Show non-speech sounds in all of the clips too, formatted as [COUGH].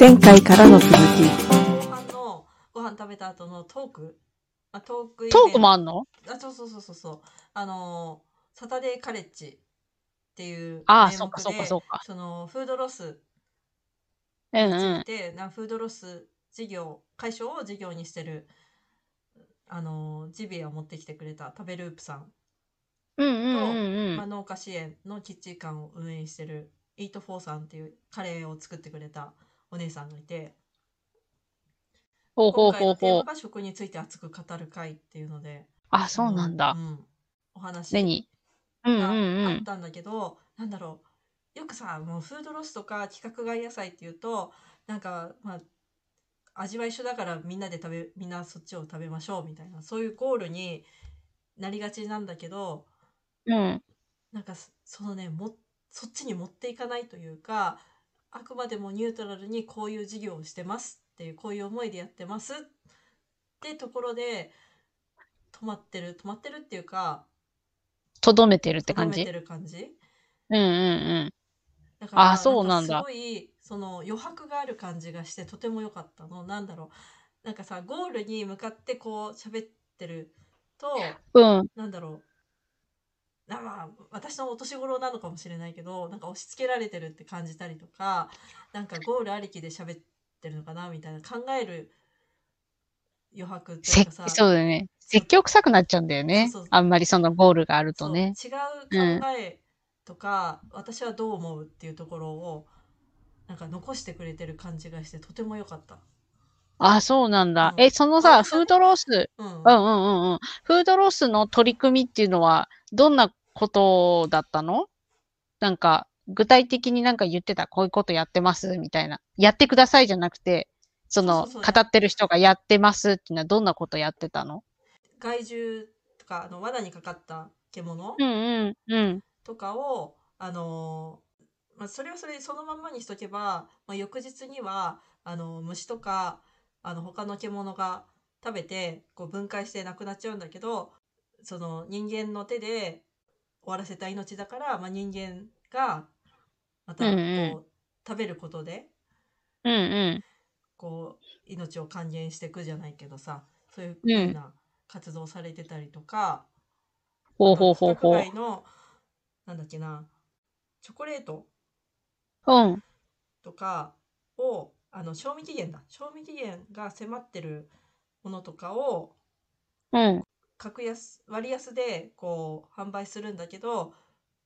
前回からの続き。後半のご飯食べた後のトーク？あトークトークもあんの？あそうそうそうそうそうあのサタデーカレッジっていうああ、そうかそうかでそうか。そのフードロスうんにつうん。いて、なフードロス事業解消を事業にしてるあのジビエを持ってきてくれた食べループさん、うんうんうんまあ、うん。農家支援のキッチンカーを運営してるイートフォーさんっていうカレーを作ってくれたお姉さんがいてほうほうほうほう。が食について熱く語る会っていうのであ、そうなんだう。ん、お話何？うんうんがうん。あったんだけど、なんだろうよくさもうフードロスとか規格外野菜っていうとなんかまあ味は一緒だからみんなで食べみんなそっちを食べましょうみたいなそういうゴールになりがちなんだけどうん。なんかそそのねもそっちに持っていかないというかあくまでもニュートラルにこういう事業をしてますっていうこういう思いでやってますってところで止まってる止まってるっていうかとどめてるって感じ？とどめてる感じ？うんうんうん。だからあそうなんだ。かすごいその余白がある感じがしてとても良かったの。なんだろう。なんかさゴールに向かってこう喋ってるとうん。なんだろう。なまあ私のお年頃なのかもしれないけどなんか押し付けられてるって感じたりとかなんかゴールありきで喋ってるのかなみたいな考える余白っていせうかさそうだよね。説教臭くなっちゃうんだよねそうそう。あんまりそのゴールがあるとね。違う考えとか、私はどう思うっていうところをなんか残してくれてる感じがしてとても良かった。あ、そうなんだ。うんえ、そのさ、フードロス、うんうんうんうんうん。フードロスの取り組みっていうのは、どんなことだったの？なんか、具体的になんか言ってた、こういうことやってますみたいな。やってくださいじゃなくて、その、そうそうそう。語ってる人がやってますっていうのはどんなことやってたの？害獣とかあの罠にかかった獣？うんうんうん。とかを、あのーまあ、それはそれそのまんまにしとけば、まあ、翌日にはあの虫とかあの他の獣が食べてこう分解してなくなっちゃうんだけどその人間の手で終わらせた命だから、まあ、人間がまたこう、うんうん食べることでうんうん。こう命を還元していくじゃないけどさそういううんふうな活動されてたりとか、ほうほうほうほうのなんだっけなチョコレートうん。とかをあの賞味期限だ賞味期限が迫ってるものとかをうん。格安割安でこう販売するんだけど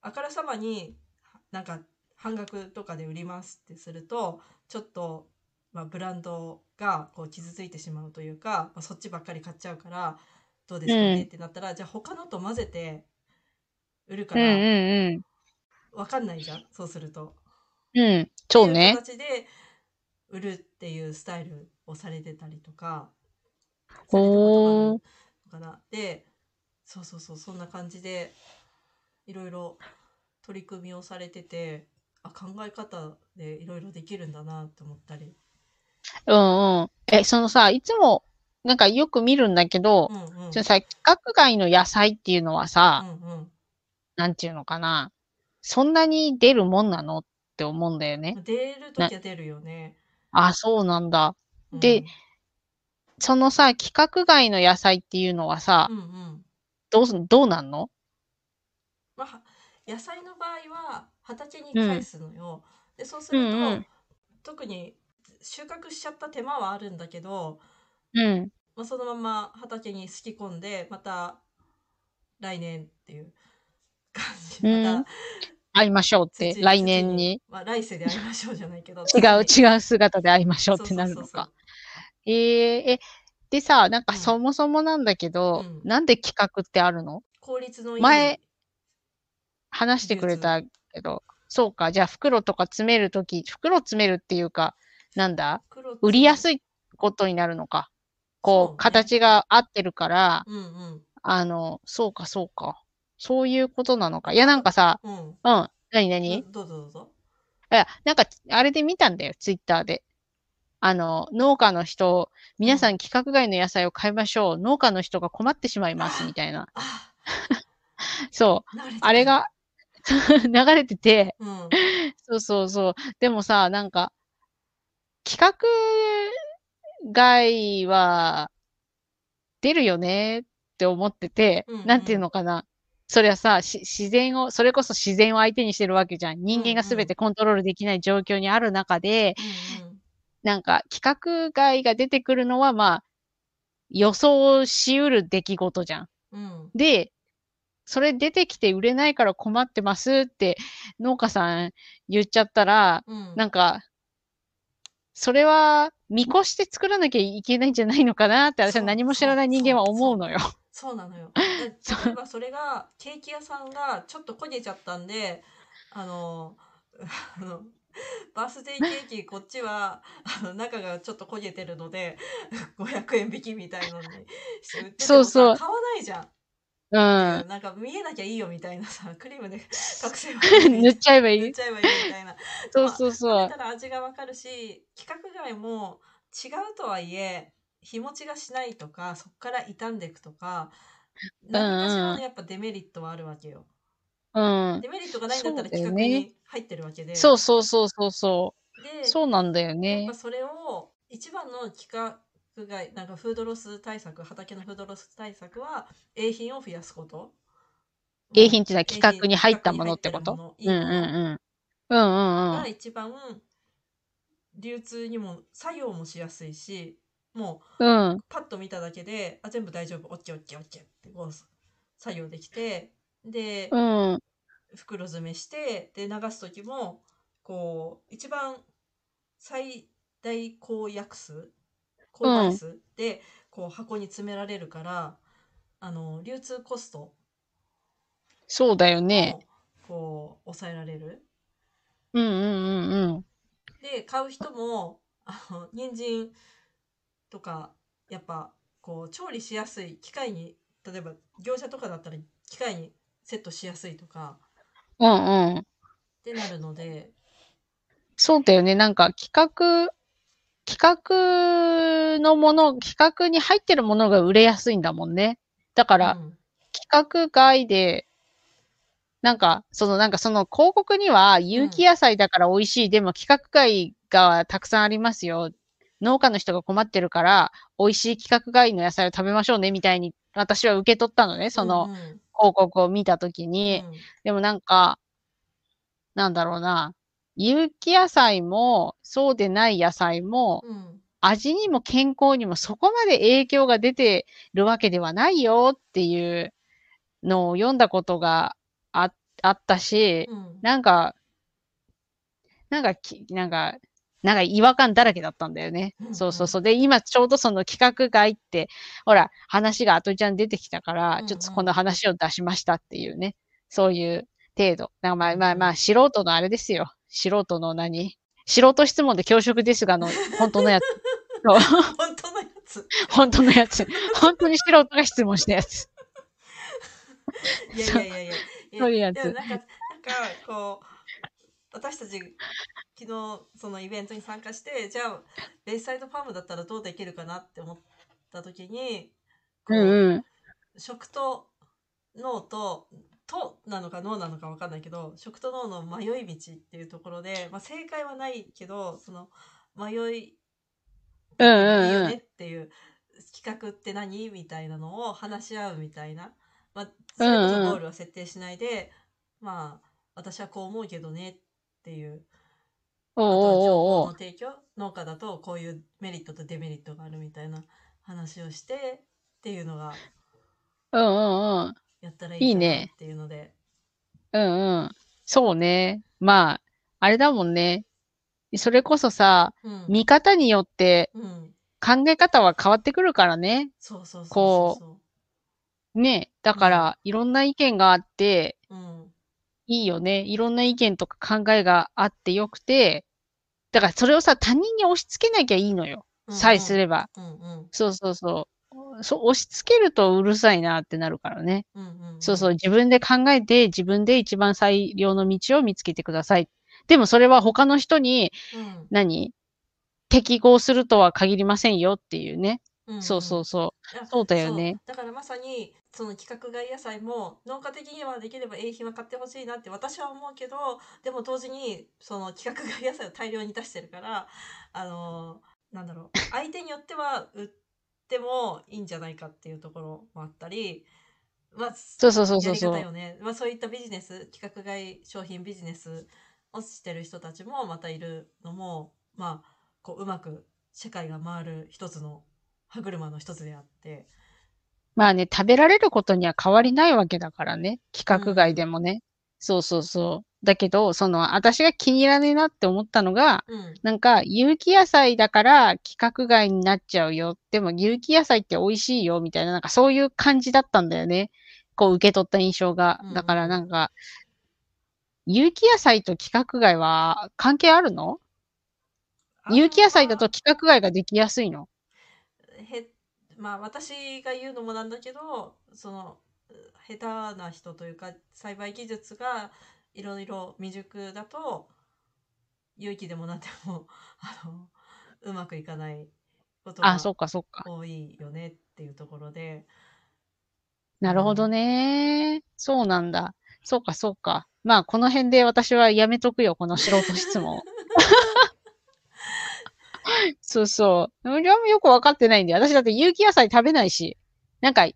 あからさまになんか半額とかで売りますってするとちょっと、まあ、ブランドがこう傷ついてしまうというか、まあ、そっちばっかり買っちゃうからどうですかね、うんってなったらじゃあ他のと混ぜて売るかうんうらんわかんないじゃん？そうすると。うん。うん。そうね。形で売るっていうスタイルをされてたりとかほーかなでそうそうそうそんな感じでいろいろ取り組みをされててあ考え方でいろいろできるんだなって思ったり、うんうん。え、そのさ、いつも、なんかよく見るんだけどう、んうんそのさ、規格外の野菜っていうのはさ、うんうんなんていうのかな。そんなに出るもんなのって思うんだよね。出るときは出るよね。あ、そうなんだ。うんでそのさ、規格外の野菜っていうのはさう、んうん。どうす、どうなんの？まあ、野菜の場合は畑に返すのよ。でそうすると、うんうん。特に収穫しちゃった手間はあるんだけど、うん。まあ、そのまま畑にすき込んでまた来年っていう感じ。うん。また会いましょうって、土来年に。まあ、来世で会いましょうじゃないけど。違う、違う姿で会いましょうってなるのか。えー、え、でさ、なんかうん。そもそもなんだけど、うん。なんで企画ってあるの？効率のいい。前話してくれたけど、そうか、じゃあ袋とか詰めるとき、袋詰めるっていうか、なんだ？黒売りやい、すいことになるのか。こう、そうね。形が合ってるから、うんうん。あの、そうか、そうか。そういうことなのか。いや、なんかさ、うん。うん、なになにどどうぞどうぞ。いや、なんか、あれで見たんだよ、ツイッターで。あの、農家の人、皆さん規格外の野菜を買いましょう。農家の人が困ってしまいます、みたいな。あ [LAUGHS] そう。あれが [LAUGHS] 流れてて、うんそうそうそう。でもさ、なんか、企画外は出るよねって思ってて、うんうんなんていうのかな。それはさ、し自然を、それこそ自然を相手にしてるわけじゃん。人間が全てコントロールできない状況にある中で、なんか企画外が出てくるのは、まあ、予想しうる出来事じゃん。うんで、それ出てきて売れないから困ってますって農家さん言っちゃったら、うんなんか、それは見越して作らなきゃいけないんじゃないのかなって私は何も知らない人間は思うのよ。そうなのよ。[LAUGHS] 例えばそれがケーキ屋さんがちょっと焦げちゃったんであのあのバースデーケーキこっちは [LAUGHS] あの中がちょっと焦げてるので [LAUGHS] 500円引きみたいのにして売っててもさそうそう買わないじゃん。うん。なんか見えなきゃいいよみたいな [LAUGHS] さクリームで隠せば塗っちゃえばいい。塗っちゃえばいいみたいな。そうそうそう食べ。たら味がわかるし規格外も違うとはいえ日持ちがしないとかそこから傷んでいくとか何かしらのやっぱデメリットはあるわけよ。うん。デメリットがないんだったら企画ねに入ってるわけで。そうそうそうそうそでう。そうなんだよねぱ。それを一番の規格外なんかフードロス対策畑のフードロス対策は A 品を増やすこと。A 品っていうのは企画に入ったものってこと？うんうんうん。うんうんうん。が一番流通にも作業もしやすいしもうん。うパッと見ただけであ全部大丈夫オッケーオッケーオッケーってこう作業できてで、うん。袋詰めしてで流す時もこう一番最大公約数公倍数で、こう箱に詰められるからあの流通コストそうだよね。もこう抑えられる。うんうんうんうん。で買う人もあの人参とかやっぱこう調理しやすい機械に例えば業者とかだったら機械にセットしやすいとかうんうん。ってなるのでそうだよね。なんか企画、企画のもの、企画に入ってるものが売れやすいんだもんね。だから、うん企画外で、なんか、その、なんかその広告には有機野菜だから美味しい、でも規格外がたくさんありますよ。農家の人が困ってるから、美味しい規格外の野菜を食べましょうね、みたいに私は受け取ったのね、そのうんうん広告を見たときに。うんでもなんか、なんだろうな。有機野菜も、そうでない野菜も、うん味にも健康にもそこまで影響が出てるわけではないよっていうのを読んだことがああったし、うんなんか、なんかき、なんか、なんか違和感だらけだったんだよね。うんうんそうそうそう。で、今ちょうどその企画外って、ほら、話があとちゃん出てきたから、うんうんちょっとこの話を出しましたっていうね。そういう程度。なんかまあまあまあ、うん素人のあれですよ。素人の何？素人質問で恐縮ですが、あの、本当のやつ。[LAUGHS] 本当のやつ本当のやつ。本当に素人が質問したやつ。いやいやいやいやそういうやつなんかなんかこう私たち昨日そのイベントに参加してじゃあベイサイドファームだったらどうできるかなって思った時にこううんうん。食と脳ととなのか脳なのか分かんないけど食と脳の迷い道っていうところで、まあ、正解はないけどその迷いいいよねっていう企画って何？みたいなのを話し合うみたいな、まあ、それこそゴールは設定しないで、まあ私はこう思うけどねっていうあとは情おうおうお報うの提供農家だとこういうメリットとデメリットがあるみたいな話をしてっていうのがうんうんうん。やったらいいねっていうのでうんうん。そうね。まあ、あれだもんね。それこそさ、うん見方によってうん考え方は変わってくるからね。そうそうそうこそうね。だから、いろんな意見があって、いいよね。いろんな意見とか考えがあってよくて、だからそれをさ、他人に押し付けなきゃいいのよ。うんさえすれば。うんうんそうそうそう。そう、押し付けるとうるさいなってなるからね。うんうんそうそう、自分で考えて、自分で一番最良の道を見つけてください。でもそれは他の人に、うん何？適合するとは限りませんよっていうね。うんそうそうそう。や [LAUGHS] そうだよね。そうだからまさにその規格外野菜も農家的にはできれば永品は買ってほしいなって私は思うけどでも同時にその規格外野菜を大量に出してるからあのなんだろう相手によっては売ってもいいんじゃないかっていうところもあったり。まあ、そうそうそうそうそうやり方よね、まあ、そういったビジネス規格外商品ビジネスをしてる人たちもまたいるのもまあこううまく社会が回る一つの歯車の一つであってまあね、食べられることには変わりないわけだからね。規格外でもね。そうそうそう。だけど、その、私が気に入らねえなって思ったのが、うんなんか、有機野菜だから規格外になっちゃうよ。でも、有機野菜って美味しいよ、みたいな、なんかそういう感じだったんだよね。こう、受け取った印象がうんうん。だからなんか、有機野菜と規格外は関係あるの？有機野菜だと規格外ができやすいの？へまあ私が言うのもなんだけどその下手な人というか栽培技術がいろいろ未熟だと有機でもなんでも [LAUGHS] あのうまくいかないことあ、がそうか、そうか。多いよねっていうところでなるほどね。そうなんだ。そうか、そうか。まあ、この辺で私はやめとくよ、この素人質問。[LAUGHS] そうそう。俺はよくわかってないんで、私だって有機野菜食べないし、なんか、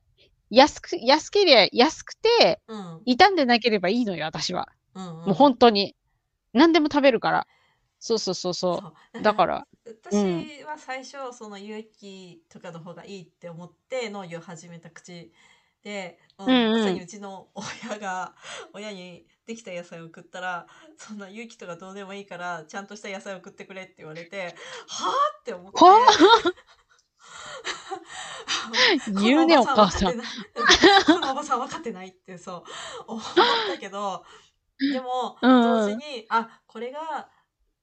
安く、安ければ安くて、うん傷んでなければいいのよ、私は。うんうんもう本当に。何でも食べるから。そうそうそうそそうう。だから、私は最初その有機とかの方がいいって思って農業を始めた口で、うんうんうん。まさにうちの親が [LAUGHS] 親にできた野菜を送ったらそんな有機とかどうでもいいからちゃんとした野菜を送ってくれって言われてはあって思って。[LAUGHS] 言うねおお母さん。[LAUGHS] このおばさん分かってないってそう思ったけどでもうん。同時に、あこれが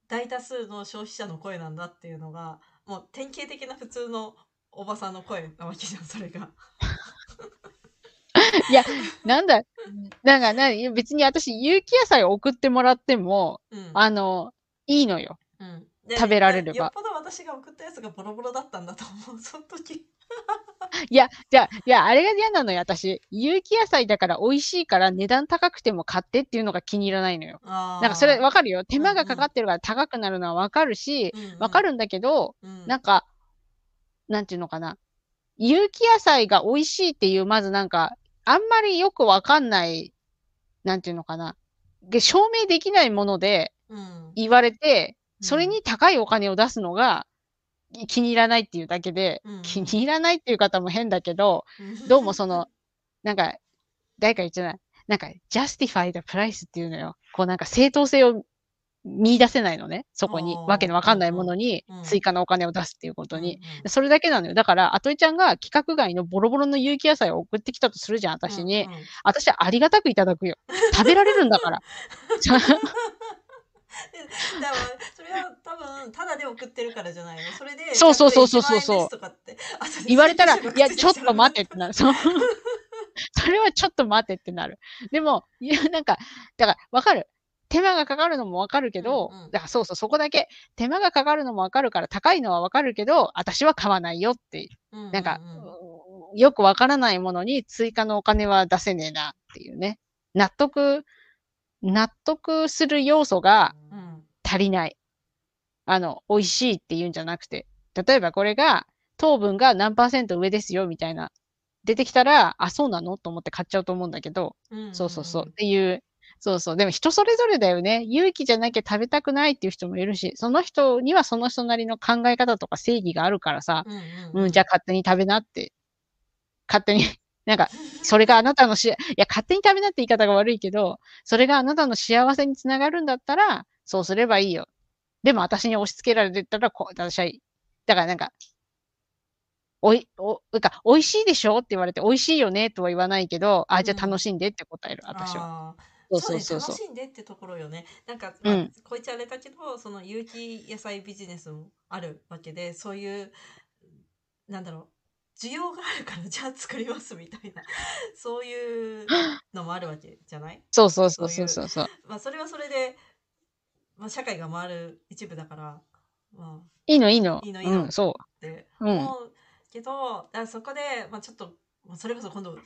大多数の消費者の声なんだっていうのがもう典型的な普通のおばさんの声なわけじゃんそれが。[LAUGHS] いや、なんだ、なんか、な別に私、有機野菜を送ってもらっても、うんあの、いいのよ。うんで食べられればよっぽど私が送ったやつがボロボロだったんだと思うその時。[LAUGHS] いや、じゃあ、いや、あれが嫌なのよ、私。有機野菜だから美味しいから値段高くても買ってっていうのが気に入らないのよ。ななんかそれわかるよ。手間がかかってるから高くなるのはわかるし、わかる、るんだけど、うんなんか、なんていうのかな。有機野菜が美味しいっていう、まずなんか、あんまりよくわかんない、なんていうのかな。で証明できないものでうん言われて、うんそれに高いお金を出すのが気に入らないっていうだけで、うん気に入らないっていう方も変だけど、うんどうもその、なんか、誰か言ってない。なんか、justify the price っていうのよ。こうなんか正当性を見出せないのね。そこにわけのわかんないものに追加のお金を出すっていうことに。うんうんそれだけなのよ。だから、あといちゃんが規格外のボロボロの有機野菜を送ってきたとするじゃん、私に。うんうん私はありがたくいただくよ。食べられるんだから。[LAUGHS] でだからそれは多分ただで送ってるからじゃないの？それでそうそうそうそうそうそう100円ですとかって後で言われたら、いや、ちょっと待ってっってなる。[LAUGHS] そう。それはちょっと待ってってなる。でも、いや、なんか、だから、わかる。手間がかかるのもわかるけど、うんうんだからそうそう、そこだけ、手間がかかるのもわかるから、高いのはわかるけど、私は買わないよって、ななんか、よくわからないものに追加のお金は出せねえなっていうね。納得、納得する要素がうん足りない。あの、美味しいっていうんじゃなくて。例えばこれが、糖分が何パーセント上ですよ、みたいな。出てきたら、あ、そうなの？と思って買っちゃうと思うんだけど、うんそうそうそう。っていう、そうそう。でも人それぞれだよね。勇気じゃなきゃ食べたくないっていう人もいるし、その人にはその人なりの考え方とか正義があるからさ、うんうん、うんじゃあ勝手に食べなって。勝手に、[LAUGHS] なんか、それがあなたのし、いや、勝手に食べなって言い方が悪いけど、それがあなたの幸せにつながるんだったら、そうすればいいよ。でも私に押し付けられてたら、こ私は、だからなんか、おい、お、なんか、美味しいでしょって言われて、美味しいよねとは言わないけど、あ、じゃあ楽しんでって答える、私は。そうそうねそう。そう。楽しんでってところよね。なんか、まあうん。こいつあれだけどその有機野菜ビジネスもあるわけでそういうなんだろう需要があるから [LAUGHS] じゃあ作りますみたいな。そういうのもあるわけじゃない？[LAUGHS] そうそうそうそう。そうそう。まあそれはそれで、まあ、社会が回る一部だからまあ。いいのいいの。いいのいいの。うん、そってうん。思うけどだからそこで、まあ、ちょっとまあそれこそ今度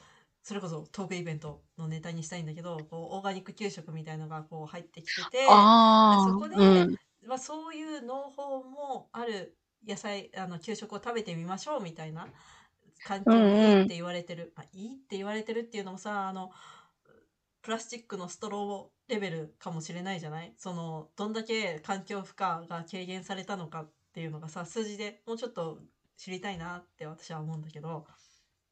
それこそトークイベントのネタにしたいんだけどこうオーガニック給食みたいのがこう入ってきててそこでうん。まあ、そういう農法もある野菜あの給食を食べてみましょうみたいな環境にいいって言われてる、まあ、いいって言われてるっていうのもさあのプラスチックのストローレベルかもしれないじゃない？そのどんだけ環境負荷が軽減されたのかっていうのがさ数字でもうちょっと知りたいなって私は思うんだけど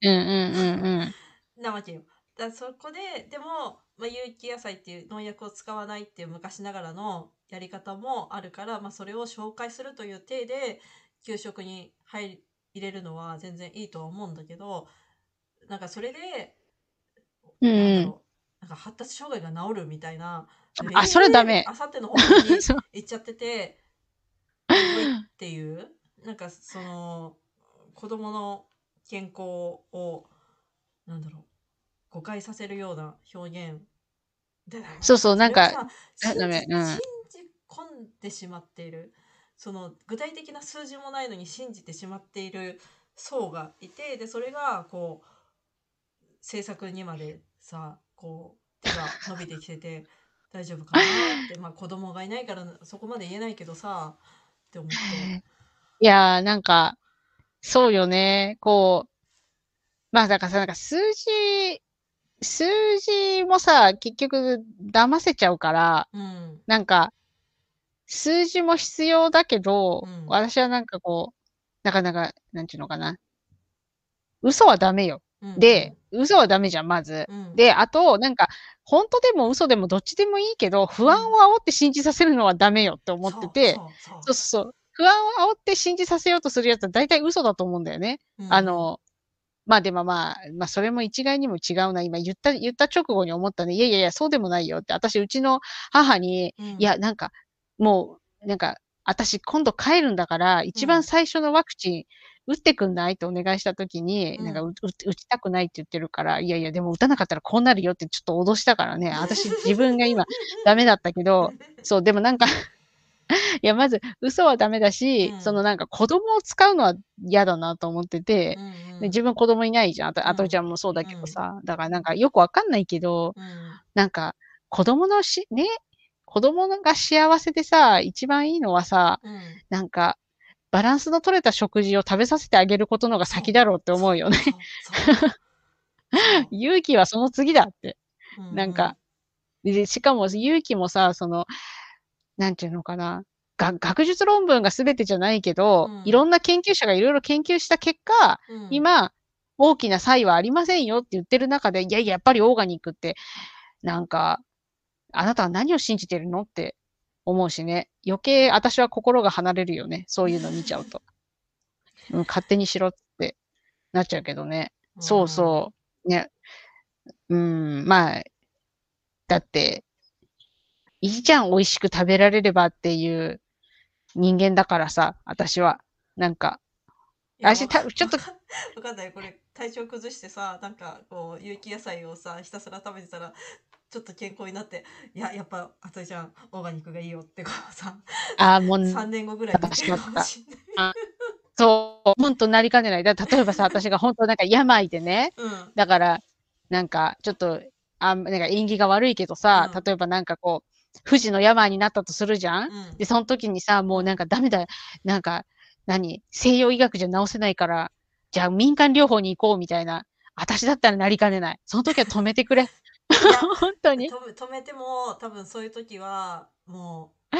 うんうんうんうん。なわけよ。だそこででも、まあ、有機野菜っていう農薬を使わないっていう昔ながらのやり方もあるから、まあ、それを紹介するという体で給食に入れるのは全然いいとは思うんだけどなんかそれで、うんうん。なんか発達障害が治るみたいなあそれダメ。あさっての方向に [LAUGHS] 行っちゃっててっていうなんかその子供の健康をなんだろう誤解させるような表現でそうそうなんか信じ信じ込んでしまっているその具体的な数字もないのに信じてしまっている層がいてでそれがこう政策にまでさこう手が伸びてきてて大丈夫かなってまあ子供がいないからそこまで言えないけどさって思って。いやー、なんか、そうよね。こう、まあだからさ、なんか数字、数字もさ、結局騙せちゃうから、うんなんか、数字も必要だけど、うん私はなんかこう、なかなか、なんていうのかな。嘘はダメよ。うんで、嘘はダメじゃん、まず。うんで、あと、なんか、本当でも嘘でもどっちでもいいけど、不安を煽って信じさせるのはダメよって思ってて、そうそうそう。不安を煽って信じさせようとするやつは大体嘘だと思うんだよね。うんあの、まあでもまあ、まあそれも一概にも違うな。今言った、言った直後に思ったね。いやいやいや、そうでもないよって。私、うちの母に、うんいや、なんか、もう、なんか、私今度帰るんだから、一番最初のワクチン、打ってくんない？ってお願いしたときに、うんなんか打ちたくないって言ってるから、いやいや、でも打たなかったらこうなるよってちょっと脅したからね。私、自分が今、ダメだったけど、[LAUGHS] そう、でもなんか、いや、まず、嘘はダメだし、うん。そのなんか子供を使うのは嫌だなと思ってて、うんうんで自分子供いないじゃん。あと、あとちゃんもそうだけどさ。だからなんかよくわかんないけど、うん。なんか子供のし、ね、子供が幸せでさ、一番いいのはさ、うん。なんか、バランスの取れた食事を食べさせてあげることのが先だろうって思うよね。[LAUGHS] 勇気はその次だって。うなんか、で、しかも勇気もさ、その、なんていうのかな。が学術論文が全てじゃないけど、うんいろんな研究者がいろいろ研究した結果、うん今、大きな差異はありませんよって言ってる中で、いやいや、やっぱりオーガニックって、なんか、あなたは何を信じてるのって思うしね。余計私は心が離れるよね。そういうの見ちゃうと。[LAUGHS] うん、勝手にしろってなっちゃうけどね。そうそう。ね。うん、まあ、だって、いいじゃん、美味しく食べられればっていう人間だからさ、私は。なんか、私たちょっとわかんない。これ体調崩してさなんかこう有機野菜をさひたすら食べてたらちょっと健康になっていややっぱあとちゃんオーガニックがいいよってこうさああ、もう、3年後ぐらいにしんない。そう、本当なりかねない。だ例えばさ、[LAUGHS] 私が本当なんか病でね、うん。だから、なんか、ちょっと、あんなんか縁起が悪いけどさ、うん。例えばなんかこう、不治の病になったとするじゃん？うんで、その時にさ、もうなんかダメだ、なんか、何、西洋医学じゃ治せないから、じゃあ民間療法に行こうみたいな。私だったらなりかねない。その時は止めてくれ。や [LAUGHS] 本当に。止め止めても多分そういう時はもう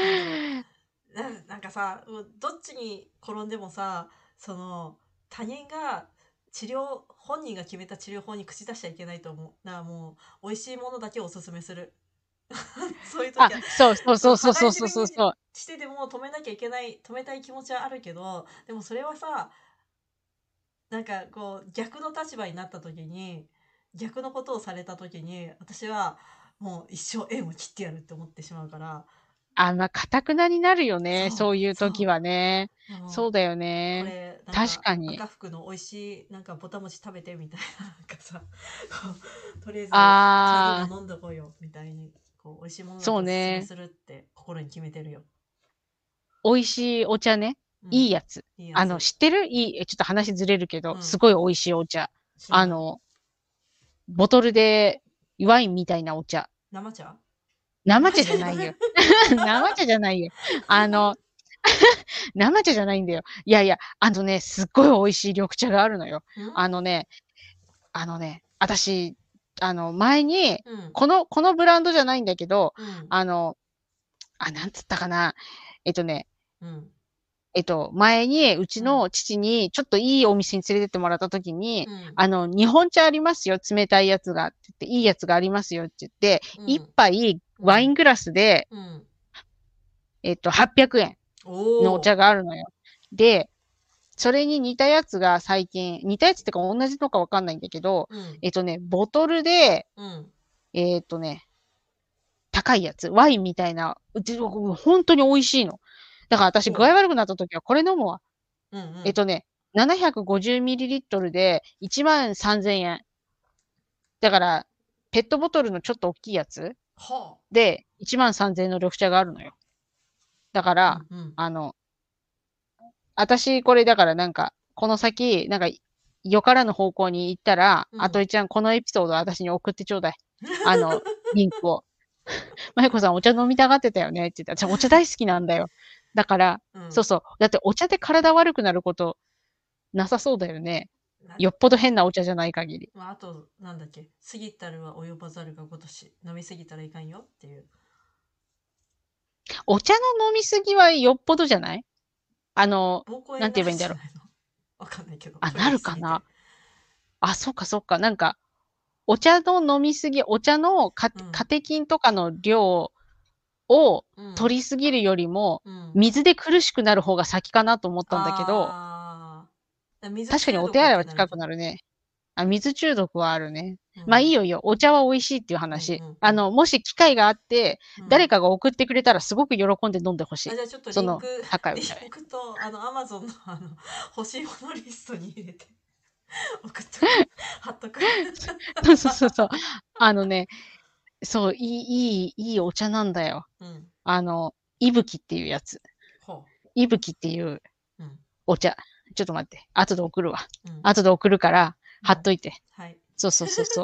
なななんかさどっちに転んでもさその他人が治療本人が決めた治療法に口出しちゃいけないと思うだからもう美味しいものだけをおすすめする [LAUGHS] そういう時あは、そうそうそうそうそうそうそうそう。してでも止めなきゃいけない止めたい気持ちはあるけどでもそれはさなんかこう逆の立場になった時に逆のことをされた時に私はもう一生縁を切ってやるって思ってしまうからあ、まあ、かたくなになるよね。そうそういう時はね。でもそうだよこね。れなん確かに赤福の美味しいなんかぼた餅食べてみたいななんかさこうとりあえずあ飲んどこうよみたいにこう美味しいものだけおすすそうねめするって心に決めてるよ。美味しいお茶ね。うんいいやつ。いいやつあの、知ってる？いい、えちょっと話ずれるけど、うんすごい美味しいお茶。知らないあの、ボトルでワインみたいなお茶。生茶？生茶じゃないよ。[LAUGHS] 生茶じゃないよ。あの、[LAUGHS] 生茶じゃないんだよ。いやいや、あのね、すっごい美味しい緑茶があるのよ。うん？あのね、あのね、私、あの、前に、うん。この、このブランドじゃないんだけど、うん。あの、あ、なんつったかな。えっとね、うん。えっと、前に、うちの父に、ちょっといいお店に連れてってもらった時に、うん。あの、日本茶ありますよ、冷たいやつが、って言って、いいやつがありますよって言って、うん。一杯ワイングラスで、うん。えっと、800円のお茶があるのよ。で、それに似たやつが最近、似たやつってか同じのかわかんないんだけど、うんえっとね、ボトルで、うんえっとね、高いやつ、ワインみたいな、うち本当に美味しいの。だから私、具合悪くなった時はこれ飲むわ。うんうんえっとね、750ml で1万3000円。だから、ペットボトルのちょっと大きいやつはで1万3000円の緑茶があるのよ。だかあら、うんうんあの、私、これだからなんか、この先、なんか、よからぬ方向に行ったら、うんあといちゃん、このエピソード私に送ってちょうだい。あの、[LAUGHS] リンクを。まゆこさん、お茶飲みたがってたよねって言ったら、私お茶大好きなんだよ。だから、うんそうそう。だってお茶で体悪くなることなさそうだよね。なよっぽど変なお茶じゃない限り。まあ、あと、なんだっけ、過ぎたるは及ばざるがごとし、飲み過ぎたらいかんよっていう。お茶の飲みすぎはよっぽどじゃない？あの、なんて言えばいいんだろう。わかんないけど。あなるかな？あ、そっかそっか。なんか、お茶の飲みすぎ、お茶のカテキンとかの量をうん。取りすぎるよりも、うん。水で苦しくなる方が先かなと思ったんだけど、確かにお手洗いは近くなる。るね。あ、水中毒はあるね。うんまあいいよいいよ。お茶は美味しいっていう話。うんうんうんあの、もし機会があって、うん誰かが送ってくれたらすごく喜んで飲んでほしいあ。じゃあちょっとそのリンク、リ高いお茶ンクと、あの、アマゾンの、あの、[LAUGHS] 欲しいものリストに入れて、[LAUGHS] 送っとく。[LAUGHS] 貼っとく。そうそうそう。あのね、そう、いい、いい、いいお茶なんだよ。うん。あの、いぶきっていうやつ。ほいぶきっていうう。うん。お茶。ちょっと待って。後で送るわ。うん後で送るから、貼っといて。はい。そうそうそうそ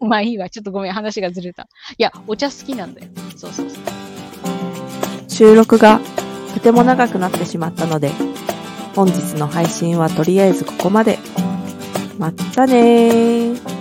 う。まあいいわ。ちょっとごめん。話がずれた。いや、お茶好きなんだよ。そうそうそう。収録がとても長くなってしまったので、本日の配信はとりあえずここまで。まったねー。